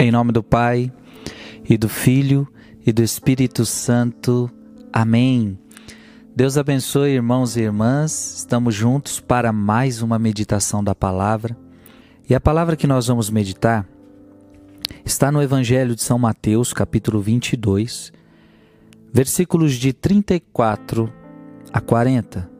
Em nome do Pai, e do Filho, e do Espírito Santo. Amém. Deus abençoe, irmãos e irmãs. Estamos juntos para mais uma meditação da palavra. E a palavra que nós vamos meditar está no Evangelho de São Mateus, capítulo 22, versículos de 34 a 40.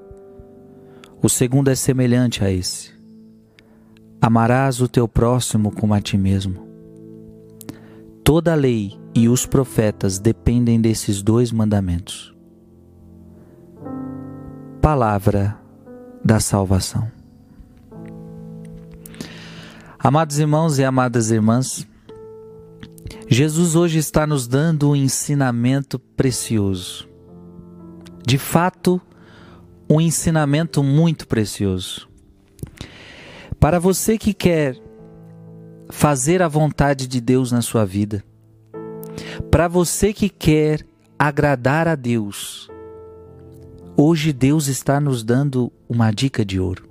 O segundo é semelhante a esse: Amarás o teu próximo como a ti mesmo. Toda a lei e os profetas dependem desses dois mandamentos. Palavra da salvação. Amados irmãos e amadas irmãs, Jesus hoje está nos dando um ensinamento precioso. De fato, um ensinamento muito precioso. Para você que quer fazer a vontade de Deus na sua vida, para você que quer agradar a Deus, hoje Deus está nos dando uma dica de ouro.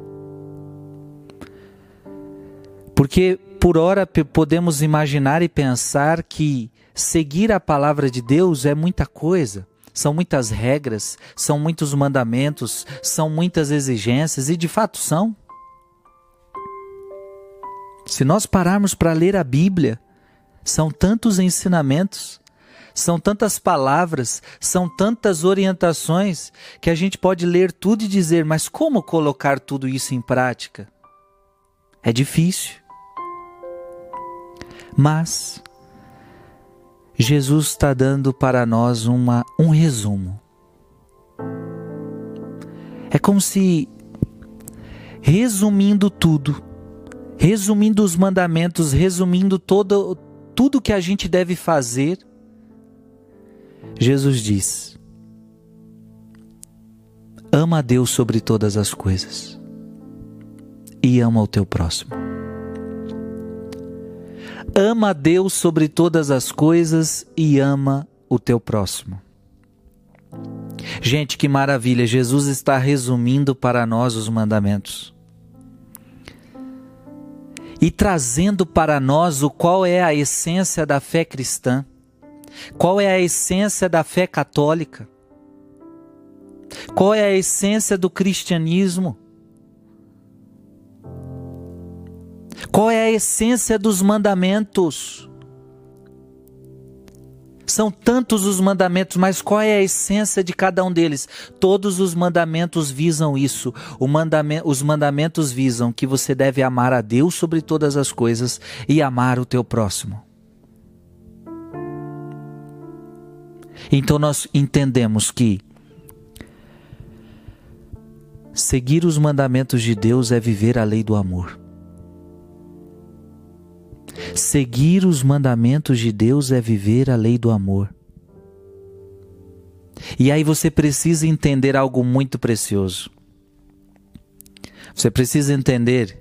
Porque por hora podemos imaginar e pensar que seguir a palavra de Deus é muita coisa. São muitas regras, são muitos mandamentos, são muitas exigências e de fato são. Se nós pararmos para ler a Bíblia, são tantos ensinamentos, são tantas palavras, são tantas orientações que a gente pode ler tudo e dizer, mas como colocar tudo isso em prática? É difícil. Mas Jesus está dando para nós uma, um resumo. É como se, resumindo tudo, resumindo os mandamentos, resumindo todo, tudo que a gente deve fazer, Jesus diz: ama a Deus sobre todas as coisas e ama o teu próximo. Ama a Deus sobre todas as coisas e ama o teu próximo. Gente, que maravilha! Jesus está resumindo para nós os mandamentos e trazendo para nós o qual é a essência da fé cristã, qual é a essência da fé católica, qual é a essência do cristianismo. Qual é a essência dos mandamentos? São tantos os mandamentos, mas qual é a essência de cada um deles? Todos os mandamentos visam isso. Mandamento, os mandamentos visam que você deve amar a Deus sobre todas as coisas e amar o teu próximo. Então nós entendemos que seguir os mandamentos de Deus é viver a lei do amor. Seguir os mandamentos de Deus é viver a lei do amor. E aí você precisa entender algo muito precioso. Você precisa entender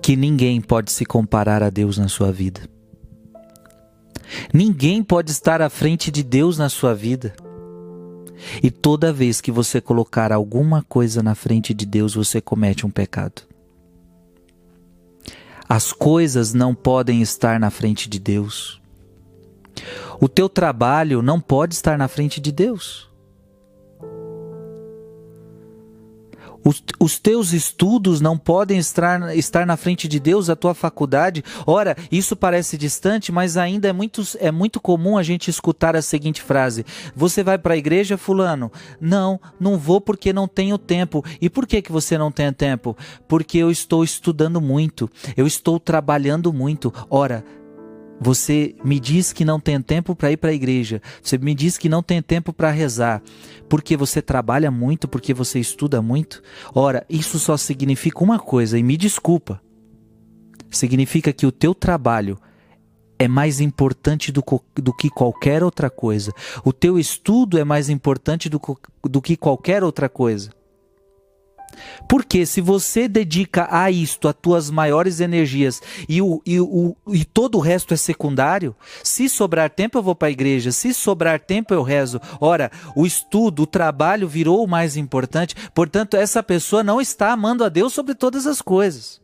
que ninguém pode se comparar a Deus na sua vida. Ninguém pode estar à frente de Deus na sua vida. E toda vez que você colocar alguma coisa na frente de Deus, você comete um pecado. As coisas não podem estar na frente de Deus. O teu trabalho não pode estar na frente de Deus. Os, os, teus estudos não podem estar, estar na frente de Deus, a tua faculdade. Ora, isso parece distante, mas ainda é muito, é muito comum a gente escutar a seguinte frase: Você vai para a igreja, Fulano? Não, não vou porque não tenho tempo. E por que, que você não tem tempo? Porque eu estou estudando muito, eu estou trabalhando muito. Ora, você me diz que não tem tempo para ir para a igreja. Você me diz que não tem tempo para rezar. Porque você trabalha muito, porque você estuda muito. Ora, isso só significa uma coisa, e me desculpa. Significa que o teu trabalho é mais importante do, do, que qualquer outra coisa. O teu estudo é mais importante do, do que qualquer outra coisa. Porque se você dedica a isto as tuas maiores energias e, o, e, o, e todo o resto é secundário, se sobrar tempo eu vou para a igreja, se sobrar tempo eu rezo. Ora, o estudo, o trabalho virou o mais importante, portanto, essa pessoa não está amando a Deus sobre todas as coisas.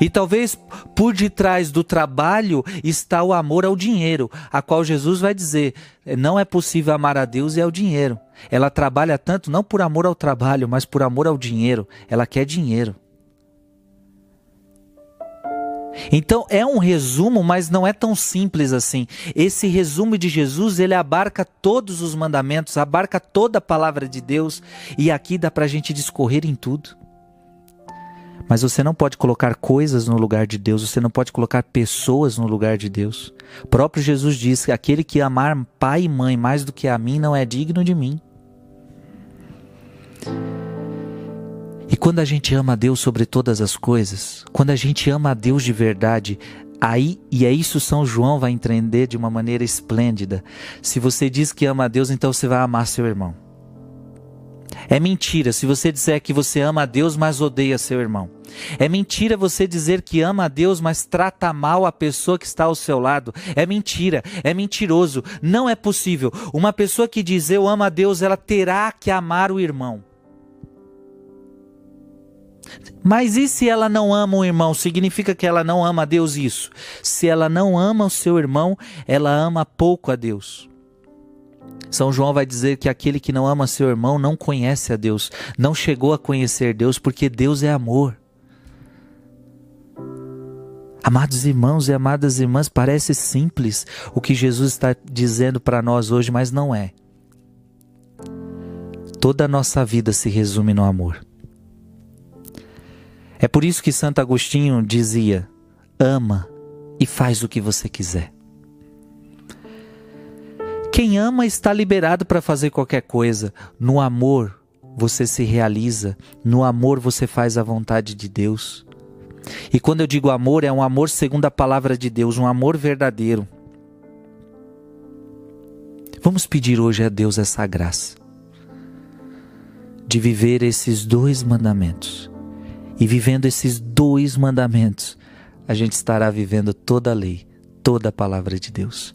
E talvez por detrás do trabalho está o amor ao dinheiro, a qual Jesus vai dizer: não é possível amar a Deus e ao dinheiro. Ela trabalha tanto não por amor ao trabalho, mas por amor ao dinheiro. Ela quer dinheiro. Então é um resumo, mas não é tão simples assim. Esse resumo de Jesus, ele abarca todos os mandamentos, abarca toda a palavra de Deus, e aqui dá para a gente discorrer em tudo. Mas você não pode colocar coisas no lugar de Deus, você não pode colocar pessoas no lugar de Deus. O próprio Jesus diz que aquele que amar pai e mãe mais do que a mim não é digno de mim. E quando a gente ama a Deus sobre todas as coisas, quando a gente ama a Deus de verdade, aí, e é isso São João vai entender de uma maneira esplêndida. Se você diz que ama a Deus, então você vai amar seu irmão. É mentira se você disser que você ama a Deus, mas odeia seu irmão. É mentira você dizer que ama a Deus, mas trata mal a pessoa que está ao seu lado. É mentira, é mentiroso. Não é possível. Uma pessoa que diz eu amo a Deus, ela terá que amar o irmão. Mas e se ela não ama o irmão? Significa que ela não ama a Deus isso? Se ela não ama o seu irmão, ela ama pouco a Deus. São João vai dizer que aquele que não ama seu irmão não conhece a Deus, não chegou a conhecer Deus, porque Deus é amor. Amados irmãos e amadas irmãs, parece simples o que Jesus está dizendo para nós hoje, mas não é. Toda a nossa vida se resume no amor. É por isso que Santo Agostinho dizia: ama e faz o que você quiser. Quem ama está liberado para fazer qualquer coisa. No amor, você se realiza. No amor, você faz a vontade de Deus. E quando eu digo amor, é um amor segundo a palavra de Deus, um amor verdadeiro. Vamos pedir hoje a Deus essa graça de viver esses dois mandamentos. E vivendo esses dois mandamentos, a gente estará vivendo toda a lei, toda a palavra de Deus.